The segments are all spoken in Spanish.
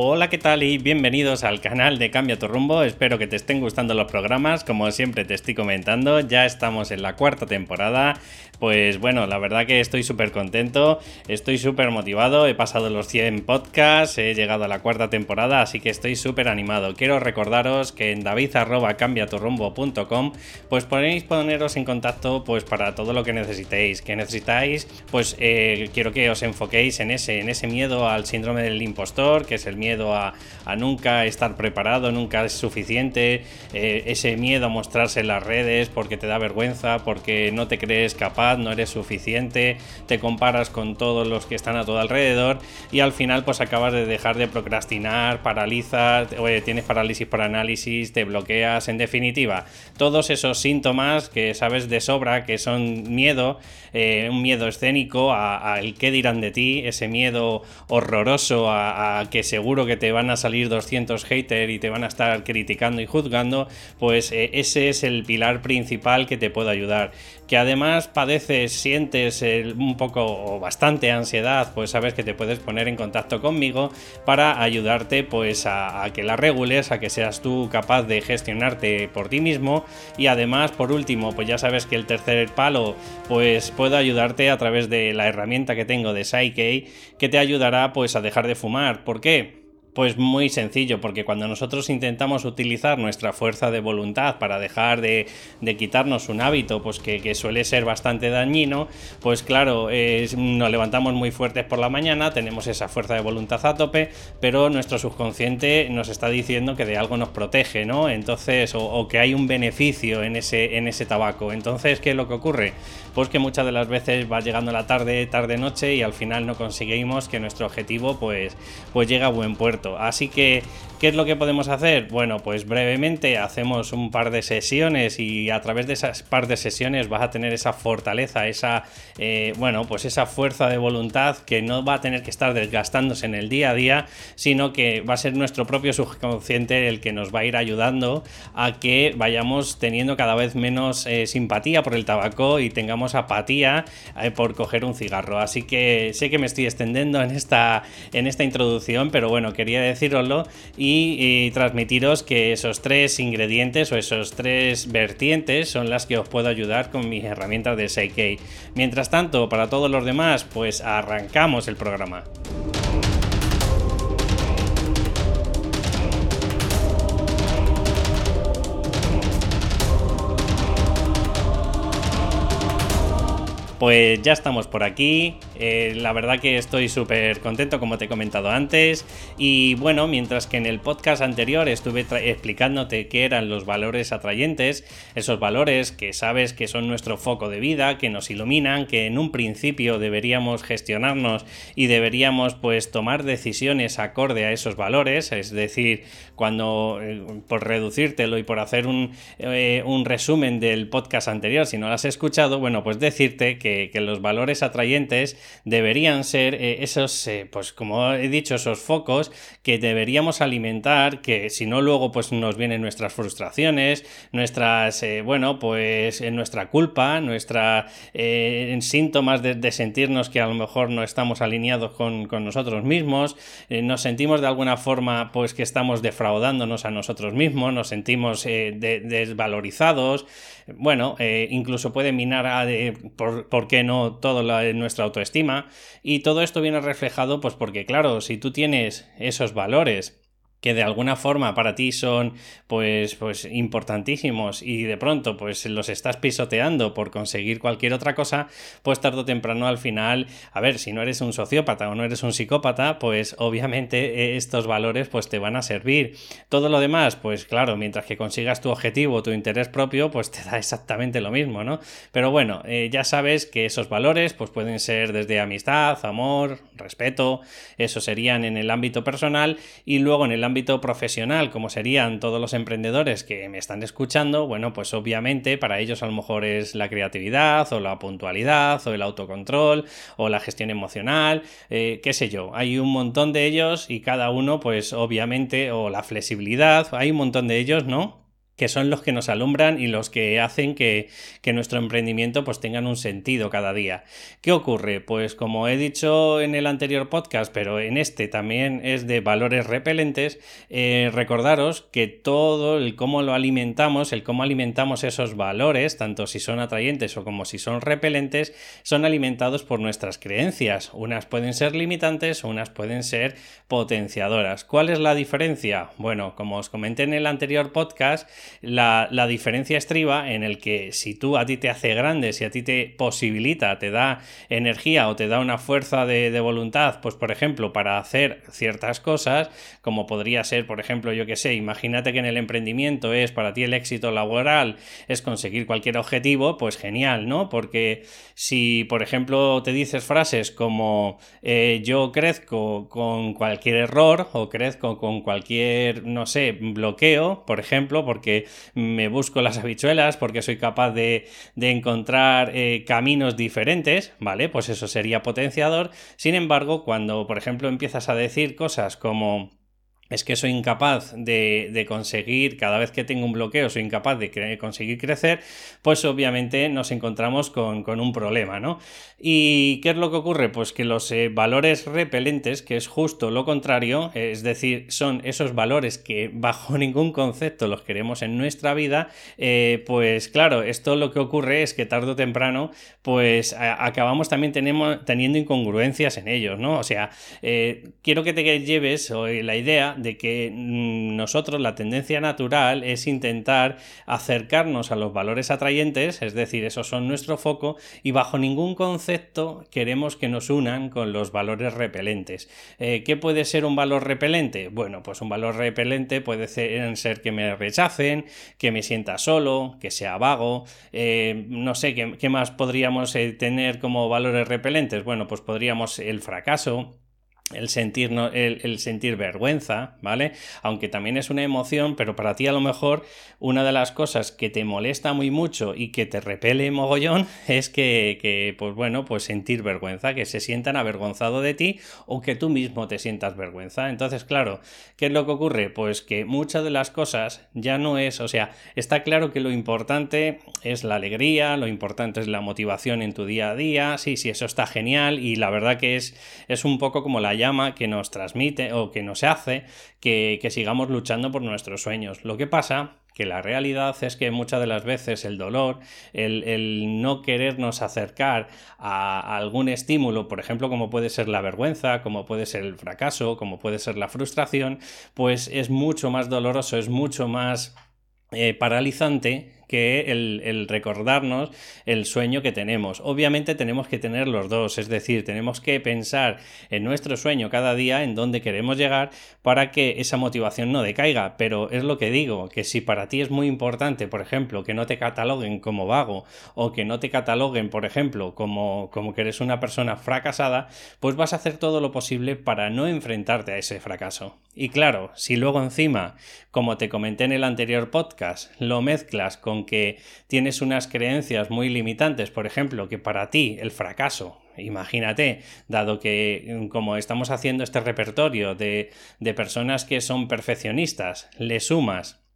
Hola, ¿qué tal? Y bienvenidos al canal de Cambia tu rumbo. Espero que te estén gustando los programas. Como siempre te estoy comentando, ya estamos en la cuarta temporada. Pues bueno, la verdad que estoy súper contento, estoy súper motivado. He pasado los 100 podcasts, he llegado a la cuarta temporada, así que estoy súper animado. Quiero recordaros que en david.cambiaturrumbo.com pues podéis poneros en contacto pues para todo lo que necesitéis. Que necesitáis, pues eh, quiero que os enfoquéis en ese, en ese miedo al síndrome del impostor, que es el miedo a, nunca estar preparado, nunca es suficiente, eh, ese miedo a mostrarse en las redes porque te da vergüenza, porque no te crees capaz, no eres suficiente, te comparas con todos los que están a tu alrededor y al final pues acabas de dejar de procrastinar, paralizas, tienes parálisis por análisis, te bloqueas, en definitiva, todos esos síntomas que sabes de sobra que son miedo, eh, un miedo escénico al qué dirán de ti, ese miedo horroroso a, a que seguro que te van a salir 200 haters y te van a estar criticando y juzgando, pues eh, ese es el pilar principal que te puede ayudar. Que además padeces, sientes un poco o bastante ansiedad, pues sabes que te puedes poner en contacto conmigo para ayudarte pues a, a que la regules, a que seas tú capaz de gestionarte por ti mismo y además por último pues ya sabes que el tercer palo pues puedo ayudarte a través de la herramienta que tengo de Psyche que te ayudará pues a dejar de fumar. ¿Por qué? Pues muy sencillo, porque cuando nosotros intentamos utilizar nuestra fuerza de voluntad para dejar de, quitarnos un hábito, pues que, suele ser bastante dañino, pues claro, nos levantamos muy fuertes por la mañana, tenemos esa fuerza de voluntad a tope, pero nuestro subconsciente nos está diciendo que de algo nos protege, ¿no? Entonces, o, que hay un beneficio en ese, en ese tabaco. Entonces, ¿qué es lo que ocurre? Pues que muchas de las veces va llegando la tarde, tarde-noche y al final no conseguimos que nuestro objetivo pues, pues llegue a buen puerto. Así que ¿Qué es lo que podemos hacer? Bueno, pues brevemente hacemos un par de sesiones y a través de esas par de sesiones vas a tener esa fortaleza, esa, eh, bueno, pues esa fuerza de voluntad que no va a tener que estar desgastándose en el día a día, sino que va a ser nuestro propio subconsciente el que nos va a ir ayudando a que vayamos teniendo cada vez menos eh, simpatía por el tabaco y tengamos apatía eh, por coger un cigarro. Así que sé que me estoy extendiendo en esta, en esta introducción, pero bueno, quería deciroslo y transmitiros que esos tres ingredientes o esos tres vertientes son las que os puedo ayudar con mis herramientas de Seikei. Mientras tanto, para todos los demás, pues arrancamos el programa. Pues ya estamos por aquí. Eh, la verdad que estoy súper contento, como te he comentado antes. Y bueno, mientras que en el podcast anterior estuve explicándote qué eran los valores atrayentes, esos valores que sabes que son nuestro foco de vida, que nos iluminan, que en un principio deberíamos gestionarnos y deberíamos pues tomar decisiones acorde a esos valores. Es decir, cuando eh, por reducírtelo y por hacer un, eh, un resumen del podcast anterior, si no lo has escuchado, bueno, pues decirte que que, los valores atrayentes deberían ser eh, esos, eh, pues como he dicho, esos focos que deberíamos alimentar, que si no luego pues nos vienen nuestras frustraciones, nuestras, eh, bueno, pues nuestra culpa, nuestra síntomas de, sentirnos que a lo mejor no estamos alineados con, nosotros mismos, nos sentimos de alguna forma pues que estamos defraudándonos a nosotros mismos, nos sentimos desvalorizados, bueno, incluso puede minar a, por ¿por qué no todo nuestra autoestima? Y todo esto viene reflejado, pues porque, claro, si tú tienes esos valores que de alguna forma para ti son pues, pues importantísimos y de pronto pues los estás pisoteando por conseguir cualquier otra cosa, pues tarde o temprano al final, a ver, si no eres un sociópata o no eres un psicópata, pues obviamente eh, estos valores pues te van a servir. Todo lo demás, pues claro, mientras que consigas tu objetivo, tu interés propio, pues te da exactamente lo mismo, ¿no? Pero bueno, eh, ya sabes que esos valores pues pueden ser desde amistad, amor, respeto, eso serían en el ámbito personal y luego en el profesional, como serían todos los emprendedores que me están escuchando, bueno, pues obviamente para ellos a lo mejor es la creatividad o la puntualidad o el autocontrol o la gestión emocional, eh, qué sé yo, hay un montón de ellos y cada uno pues obviamente o la flexibilidad, hay un montón de ellos, ¿no? Que son los que nos alumbran y los que hacen que, nuestro emprendimiento pues tengan un sentido cada día. ¿Qué ocurre? Pues como he dicho en el anterior podcast, pero en este también es de valores repelentes, eh, recordaros que todo el cómo lo alimentamos, el cómo alimentamos esos valores, tanto si son atrayentes o como si son repelentes, son alimentados por nuestras creencias. Unas pueden ser limitantes, unas pueden ser potenciadoras. ¿Cuál es la diferencia? Bueno, como os comenté en el anterior podcast, la, diferencia estriba en el que si tú a ti te hace grande, si a ti te posibilita, te da energía o te da una fuerza de, de voluntad, pues por ejemplo, para hacer ciertas cosas, como podría ser, por ejemplo, yo que sé, imagínate que en el emprendimiento es para ti el éxito laboral, es conseguir cualquier objetivo, pues genial, ¿no? Porque si, por ejemplo, te dices frases como eh, yo crezco con cualquier error o crezco con cualquier, no sé, bloqueo, por ejemplo, porque me busco las habichuelas, porque soy capaz de, encontrar eh, caminos diferentes, ¿vale? Pues eso sería potenciador. Sin embargo, cuando, por ejemplo, empiezas a decir cosas como es que soy incapaz de, conseguir, cada vez que tengo un bloqueo, soy incapaz de conseguir crecer, pues obviamente nos encontramos con, un problema, ¿no? ¿Y qué es lo que ocurre? Pues que los eh, valores repelentes, que es justo lo contrario, es decir, son esos valores que bajo ningún concepto los queremos en nuestra vida, eh, pues claro, esto lo que ocurre es que tarde o temprano, pues acabamos también teniendo incongruencias en ellos, ¿no? O sea, eh, quiero que te lleves hoy la idea de que mm, nosotros la tendencia natural es intentar acercarnos a los valores atrayentes, es decir, esos son nuestro foco, y bajo ningún concepto queremos que nos unan con los valores repelentes. Eh, ¿Qué puede ser un valor repelente? Bueno, pues un valor repelente puede ser, que me rechacen, que me sienta solo, que sea vago, eh, no sé, ¿qué, más podríamos eh, tener como valores repelentes? Bueno, pues podríamos el fracaso, el sentir, el, sentir vergüenza, ¿vale? Aunque también es una emoción, pero para ti a lo mejor una de las cosas que te molesta muy mucho y que te repele mogollón es que, que, pues bueno, pues sentir vergüenza, que se sientan avergonzados de ti o que tú mismo te sientas vergüenza. Entonces, claro, ¿qué es lo que ocurre? Pues que muchas de las cosas ya no es, o sea, está claro que lo importante es la alegría, lo importante es la motivación en tu día a día, sí, sí, eso está genial y la verdad que es, es un poco como la llama que nos transmite o que nos hace que, sigamos luchando por nuestros sueños. Lo que pasa que la realidad es que muchas de las veces el dolor, el, no querernos acercar a, algún estímulo, por ejemplo, como puede ser la vergüenza, como puede ser el fracaso, como puede ser la frustración, pues es mucho más doloroso, es mucho más eh, paralizante que el, recordarnos el sueño que tenemos. Obviamente tenemos que tener los dos, es decir, tenemos que pensar en nuestro sueño cada día, en dónde queremos llegar, para que esa motivación no decaiga. Pero es lo que digo, que si para ti es muy importante, por ejemplo, que no te cataloguen como vago o que no te cataloguen, por ejemplo, como, como que eres una persona fracasada, pues vas a hacer todo lo posible para no enfrentarte a ese fracaso. Y claro, si luego encima, como te comenté en el anterior podcast, lo mezclas con que tienes unas creencias muy limitantes, por ejemplo, que para ti el fracaso imagínate, dado que mm, como estamos haciendo este repertorio de, de, personas que son perfeccionistas, le sumas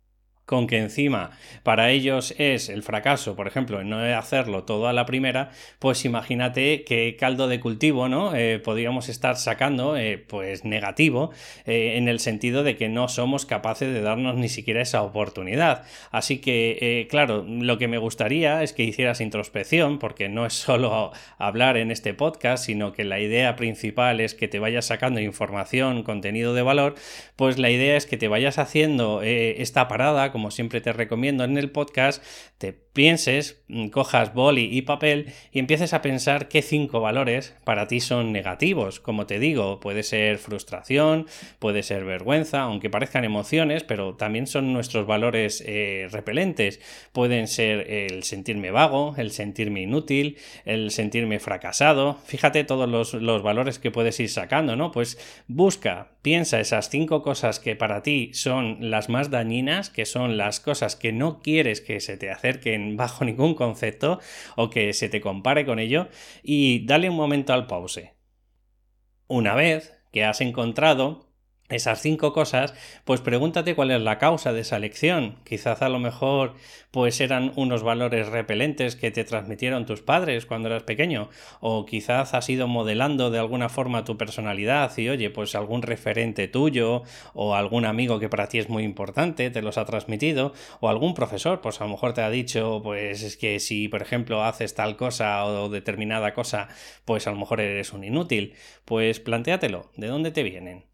con que encima para ellos es el fracaso, por ejemplo, no hacerlo todo a la primera, pues imagínate qué caldo de cultivo, ¿no? Eh, podríamos estar sacando, eh, pues negativo, eh, en el sentido de que no somos capaces de darnos ni siquiera esa oportunidad. Así que, claro, lo que me gustaría es que hicieras introspección, porque no es solo hablar en este podcast, sino que la idea principal es que te vayas sacando información, contenido de valor, pues la idea es que te vayas haciendo esta parada, como siempre te recomiendo en el podcast, te pienses, mm, cojas boli y papel y empieces a pensar qué cinco valores para ti son negativos. Como te digo, puede ser frustración, puede ser vergüenza, aunque parezcan emociones, pero también son nuestros valores eh, repelentes. Pueden ser el sentirme vago, el sentirme inútil, el sentirme fracasado. Fíjate todos los, los valores que puedes ir sacando, ¿no? Pues busca, piensa esas cinco cosas que para ti son las más dañinas, que son las cosas que no quieres que se te acerquen bajo ningún concepto o que se te compare con ello y dale un momento al pause. Una vez que has encontrado esas cinco cosas, pues pregúntate cuál es la causa de esa elección. Quizás a lo mejor pues eran unos valores repelentes que te transmitieron tus padres cuando eras pequeño o quizás has ido modelando de alguna forma tu personalidad y oye, pues algún referente tuyo o algún amigo que para ti es muy importante te los ha transmitido o algún profesor, pues a lo mejor te ha dicho pues es que si por ejemplo haces tal cosa o determinada cosa, pues a lo mejor eres un inútil. Pues plantéatelo, ¿de dónde te vienen?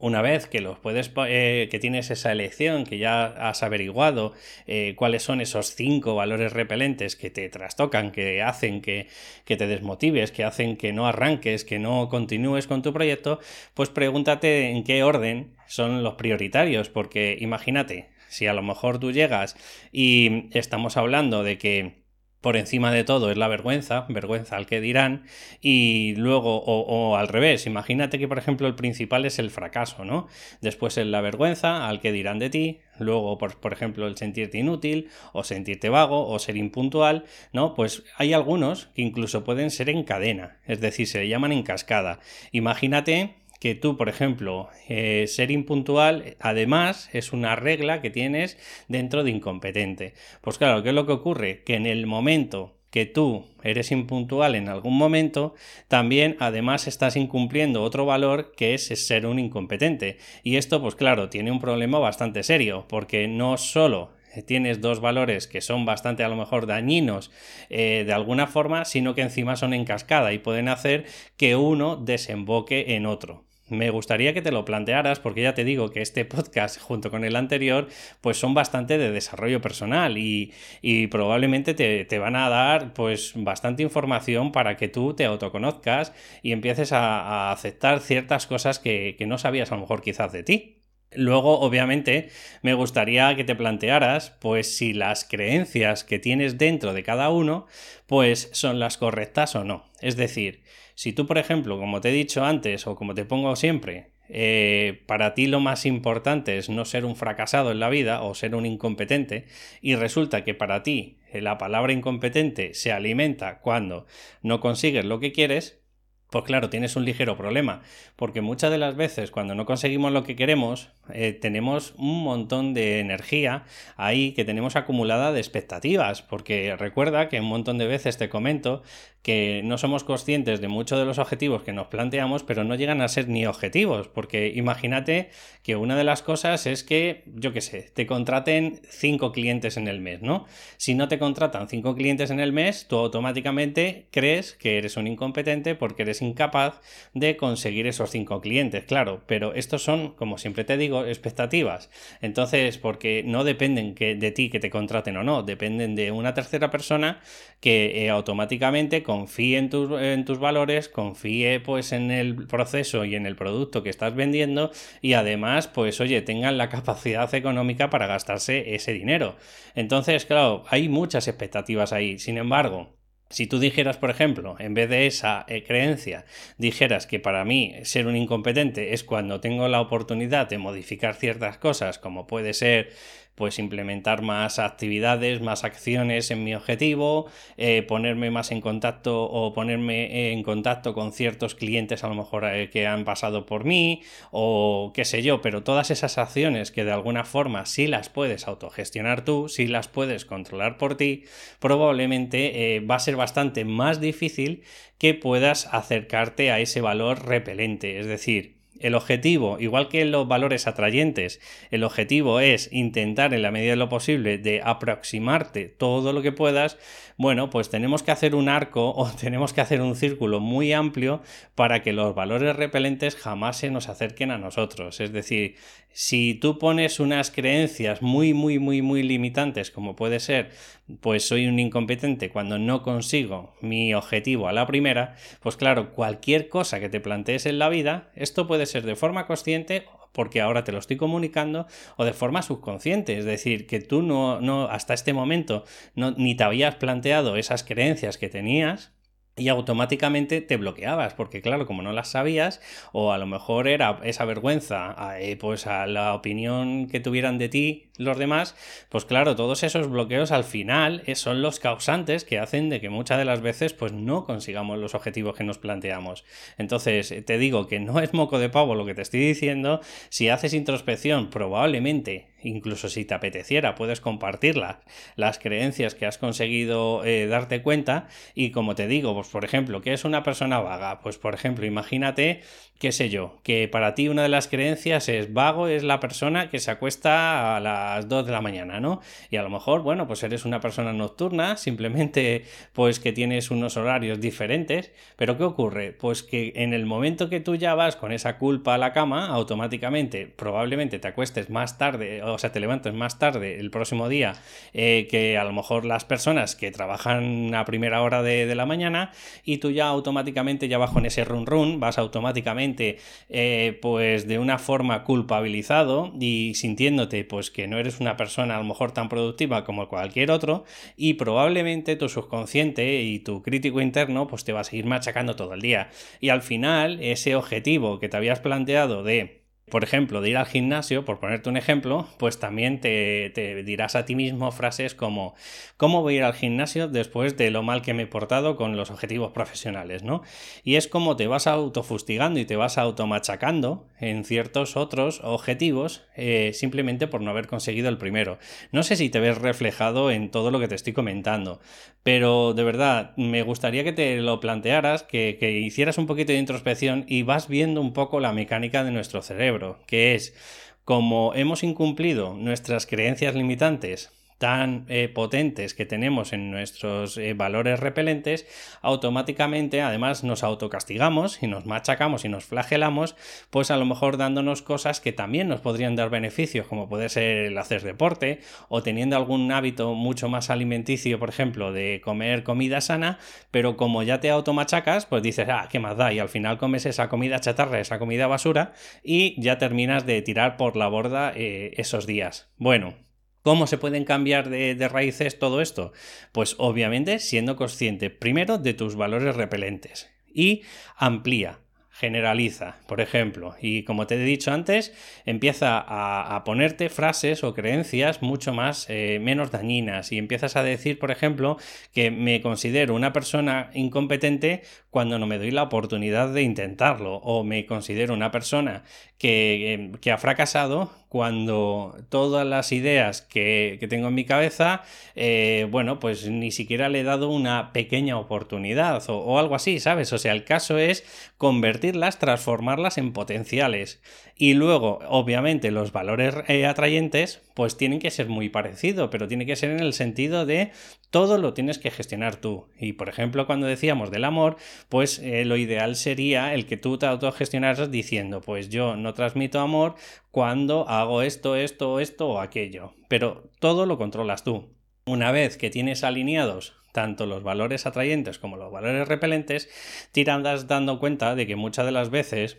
Una vez que los puedes eh, que tienes esa elección que ya has averiguado eh, cuáles son esos cinco valores repelentes que te trastocan que hacen que, que, te desmotives que hacen que no arranques que no continúes con tu proyecto pues pregúntate en qué orden son los prioritarios porque imagínate si a lo mejor tú llegas y estamos hablando de que por encima de todo es la vergüenza, vergüenza al que dirán, y luego, o, al revés, imagínate que por ejemplo el principal es el fracaso, ¿no? Después es la vergüenza al que dirán de ti, luego por, por ejemplo el sentirte inútil, o sentirte vago, o ser impuntual, ¿no? Pues hay algunos que incluso pueden ser en cadena, es decir, se le llaman en cascada. Imagínate que tú, por ejemplo, eh, ser impuntual, además, es una regla que tienes dentro de incompetente. Pues claro, ¿qué es lo que ocurre? Que en el momento que tú eres impuntual en algún momento, también además estás incumpliendo otro valor que es ser un incompetente. Y esto, pues claro, tiene un problema bastante serio, porque no solo tienes dos valores que son bastante a lo mejor dañinos eh, de alguna forma, sino que encima son en cascada y pueden hacer que uno desemboque en otro me gustaría que te lo plantearas porque ya te digo que este podcast junto con el anterior pues son bastante de desarrollo personal y, probablemente te, van a dar pues bastante información para que tú te autoconozcas y empieces a, aceptar ciertas cosas que, que no sabías a lo mejor quizás de ti. Luego, obviamente, me gustaría que te plantearas, pues, si las creencias que tienes dentro de cada uno, pues, son las correctas o no. Es decir, si tú, por ejemplo, como te he dicho antes, o como te pongo siempre, eh, para ti lo más importante es no ser un fracasado en la vida o ser un incompetente, y resulta que para ti la palabra incompetente se alimenta cuando no consigues lo que quieres, pues claro, tienes un ligero problema, porque muchas de las veces cuando no conseguimos lo que queremos, eh, tenemos un montón de energía ahí que tenemos acumulada de expectativas, porque recuerda que un montón de veces te comento que no somos conscientes de muchos de los objetivos que nos planteamos, pero no llegan a ser ni objetivos, porque imagínate que una de las cosas es que, yo qué sé, te contraten cinco clientes en el mes, ¿no? Si no te contratan cinco clientes en el mes, tú automáticamente crees que eres un incompetente porque eres incapaz de conseguir esos cinco clientes, claro, pero estos son, como siempre te digo, expectativas. Entonces, porque no dependen que, de ti que te contraten o no, dependen de una tercera persona que eh, automáticamente confíe en, en tus valores, confíe pues en el proceso y en el producto que estás vendiendo y además, pues oye, tengan la capacidad económica para gastarse ese dinero. Entonces, claro, hay muchas expectativas ahí. Sin embargo, si tú dijeras, por ejemplo, en vez de esa eh, creencia, dijeras que para mí ser un incompetente es cuando tengo la oportunidad de modificar ciertas cosas, como puede ser pues implementar más actividades, más acciones en mi objetivo, eh, ponerme más en contacto o ponerme en contacto con ciertos clientes a lo mejor eh, que han pasado por mí o qué sé yo, pero todas esas acciones que de alguna forma sí las puedes autogestionar tú, sí las puedes controlar por ti, probablemente eh, va a ser bastante más difícil que puedas acercarte a ese valor repelente, es decir, el objetivo, igual que los valores atrayentes, el objetivo es intentar en la medida de lo posible de aproximarte todo lo que puedas, bueno, pues tenemos que hacer un arco o tenemos que hacer un círculo muy amplio para que los valores repelentes jamás se nos acerquen a nosotros. Es decir, si tú pones unas creencias muy, muy, muy, muy limitantes, como puede ser, pues soy un incompetente cuando no consigo mi objetivo a la primera, pues claro, cualquier cosa que te plantees en la vida, esto puede ser de forma consciente porque ahora te lo estoy comunicando o de forma subconsciente, es decir, que tú no, no hasta este momento no, ni te habías planteado esas creencias que tenías y automáticamente te bloqueabas, porque claro, como no las sabías, o a lo mejor era esa vergüenza, eh, pues a la opinión que tuvieran de ti los demás, pues claro, todos esos bloqueos al final eh, son los causantes que hacen de que muchas de las veces pues no consigamos los objetivos que nos planteamos. Entonces, te digo que no es moco de pavo lo que te estoy diciendo, si haces introspección, probablemente incluso si te apeteciera, puedes compartirlas, las creencias que has conseguido eh, darte cuenta y como te digo, pues por ejemplo, ¿qué es una persona vaga? Pues por ejemplo, imagínate, qué sé yo, que para ti una de las creencias es vago es la persona que se acuesta a las 2 de la mañana, ¿no? Y a lo mejor, bueno, pues eres una persona nocturna, simplemente pues que tienes unos horarios diferentes, pero ¿qué ocurre? Pues que en el momento que tú ya vas con esa culpa a la cama, automáticamente probablemente te acuestes más tarde o sea, te levantes más tarde el próximo día eh, que a lo mejor las personas que trabajan a primera hora de, la mañana y tú ya automáticamente ya bajo en ese run run vas automáticamente eh, pues de una forma culpabilizado y sintiéndote pues que no eres una persona a lo mejor tan productiva como cualquier otro y probablemente tu subconsciente y tu crítico interno pues te va a seguir machacando todo el día. Y al final ese objetivo que te habías planteado de por ejemplo, de ir al gimnasio, por ponerte un ejemplo, pues también te, dirás a ti mismo frases como ¿cómo voy a ir al gimnasio después de lo mal que me he portado con los objetivos profesionales? ¿no? Y es como te vas autofustigando y te vas automachacando en ciertos otros objetivos eh, simplemente por no haber conseguido el primero. No sé si te ves reflejado en todo lo que te estoy comentando, pero de verdad me gustaría que te lo plantearas, que, que hicieras un poquito de introspección y vas viendo un poco la mecánica de nuestro cerebro que es como hemos incumplido nuestras creencias limitantes tan eh, potentes que tenemos en nuestros eh, valores repelentes, automáticamente además nos autocastigamos y nos machacamos y nos flagelamos, pues a lo mejor dándonos cosas que también nos podrían dar beneficios, como puede ser el hacer deporte o teniendo algún hábito mucho más alimenticio, por ejemplo, de comer comida sana, pero como ya te automachacas, pues dices, ah, ¿qué más da? Y al final comes esa comida chatarra, esa comida basura y ya terminas de tirar por la borda eh, esos días. Bueno, ¿Cómo se pueden cambiar de, raíces todo esto? Pues obviamente siendo consciente primero de tus valores repelentes y amplía generaliza, por ejemplo, y como te he dicho antes, empieza a, ponerte frases o creencias mucho más eh, menos dañinas. Y empiezas a decir, por ejemplo, que me considero una persona incompetente cuando no me doy la oportunidad de intentarlo. O me considero una persona que, que ha fracasado cuando todas las ideas que, tengo en mi cabeza, eh, bueno, pues ni siquiera le he dado una pequeña oportunidad o, algo así, ¿sabes? O sea, el caso es convertirlas, transformarlas en potenciales. Y luego, obviamente, los valores eh, atrayentes, pues tienen que ser muy parecidos, pero tiene que ser en el sentido de todo lo tienes que gestionar tú. Y por ejemplo, cuando decíamos del amor, pues eh, lo ideal sería el que tú te autogestionaras diciendo, pues yo no transmito amor cuando hago esto, esto, esto o aquello. Pero todo lo controlas tú. Una vez que tienes alineados tanto los valores atrayentes como los valores repelentes, te irás dando cuenta de que muchas de las veces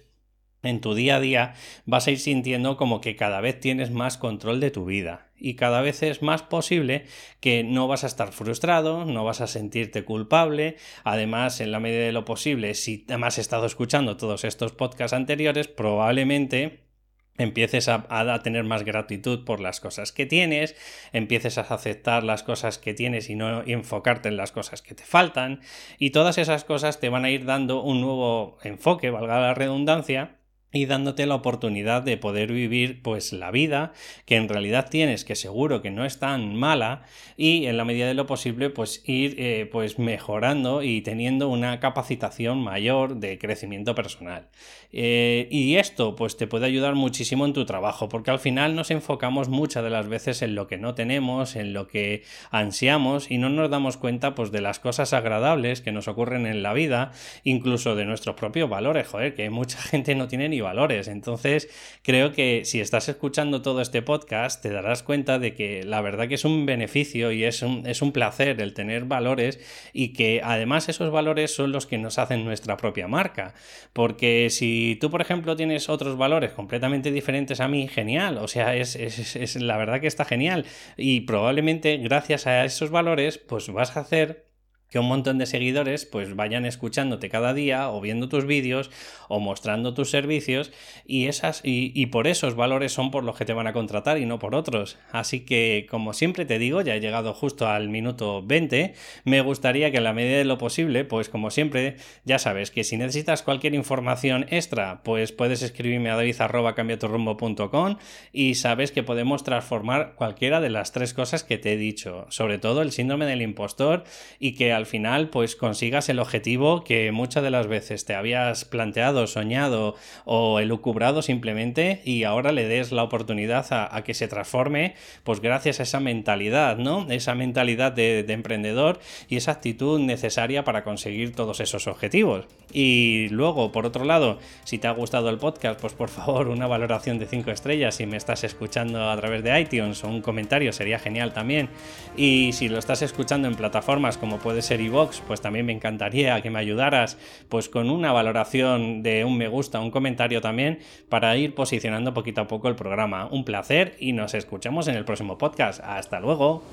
en tu día a día vas a ir sintiendo como que cada vez tienes más control de tu vida. Y cada vez es más posible que no vas a estar frustrado, no vas a sentirte culpable, además en la medida de lo posible, si además has estado escuchando todos estos podcasts anteriores, probablemente empieces a, tener más gratitud por las cosas que tienes, empieces a aceptar las cosas que tienes y no enfocarte en las cosas que te faltan, y todas esas cosas te van a ir dando un nuevo enfoque, valga la redundancia, y dándote la oportunidad de poder vivir pues la vida que en realidad tienes que seguro que no es tan mala y en la medida de lo posible pues ir eh, pues mejorando y teniendo una capacitación mayor de crecimiento personal. Eh, y esto pues te puede ayudar muchísimo en tu trabajo porque al final nos enfocamos muchas de las veces en lo que no tenemos en lo que ansiamos y no nos damos cuenta pues de las cosas agradables que nos ocurren en la vida incluso de nuestros propios valores. Joder que mucha gente no tiene ni valores. Entonces, creo que si estás escuchando todo este podcast, te darás cuenta de que la verdad que es un beneficio y es un, es un placer el tener valores y que además esos valores son los que nos hacen nuestra propia marca. Porque si tú, por ejemplo, tienes otros valores completamente diferentes a mí, genial. O sea, es, es la verdad que está genial. Y probablemente gracias a esos valores, pues vas a hacer que un montón de seguidores pues vayan escuchándote cada día o viendo tus vídeos o mostrando tus servicios y esas y, por esos valores son por los que te van a contratar y no por otros. Así que como siempre te digo ya he llegado justo al minuto 20 me gustaría que en la medida de lo posible pues como siempre ya sabes que si necesitas cualquier información extra pues puedes escribirme a david@cambiaturrumbo.com y sabes que podemos transformar cualquiera de las tres cosas que te he dicho sobre todo el síndrome del impostor y que al final pues consigas el objetivo que muchas de las veces te habías planteado, soñado o elucubrado simplemente y ahora le des la oportunidad a, que se transforme pues gracias a esa mentalidad, ¿no? Esa mentalidad de, emprendedor y esa actitud necesaria para conseguir todos esos objetivos. Y luego, por otro lado, si te ha gustado el podcast, pues por favor una valoración de 5 estrellas si me estás escuchando a través de iTunes o un comentario sería genial también. Y si lo estás escuchando en plataformas como puede ser pues también me encantaría que me ayudaras pues con una valoración de un me gusta, un comentario también para ir posicionando poquito a poco el programa. Un placer y nos escuchamos en el próximo podcast. Hasta luego.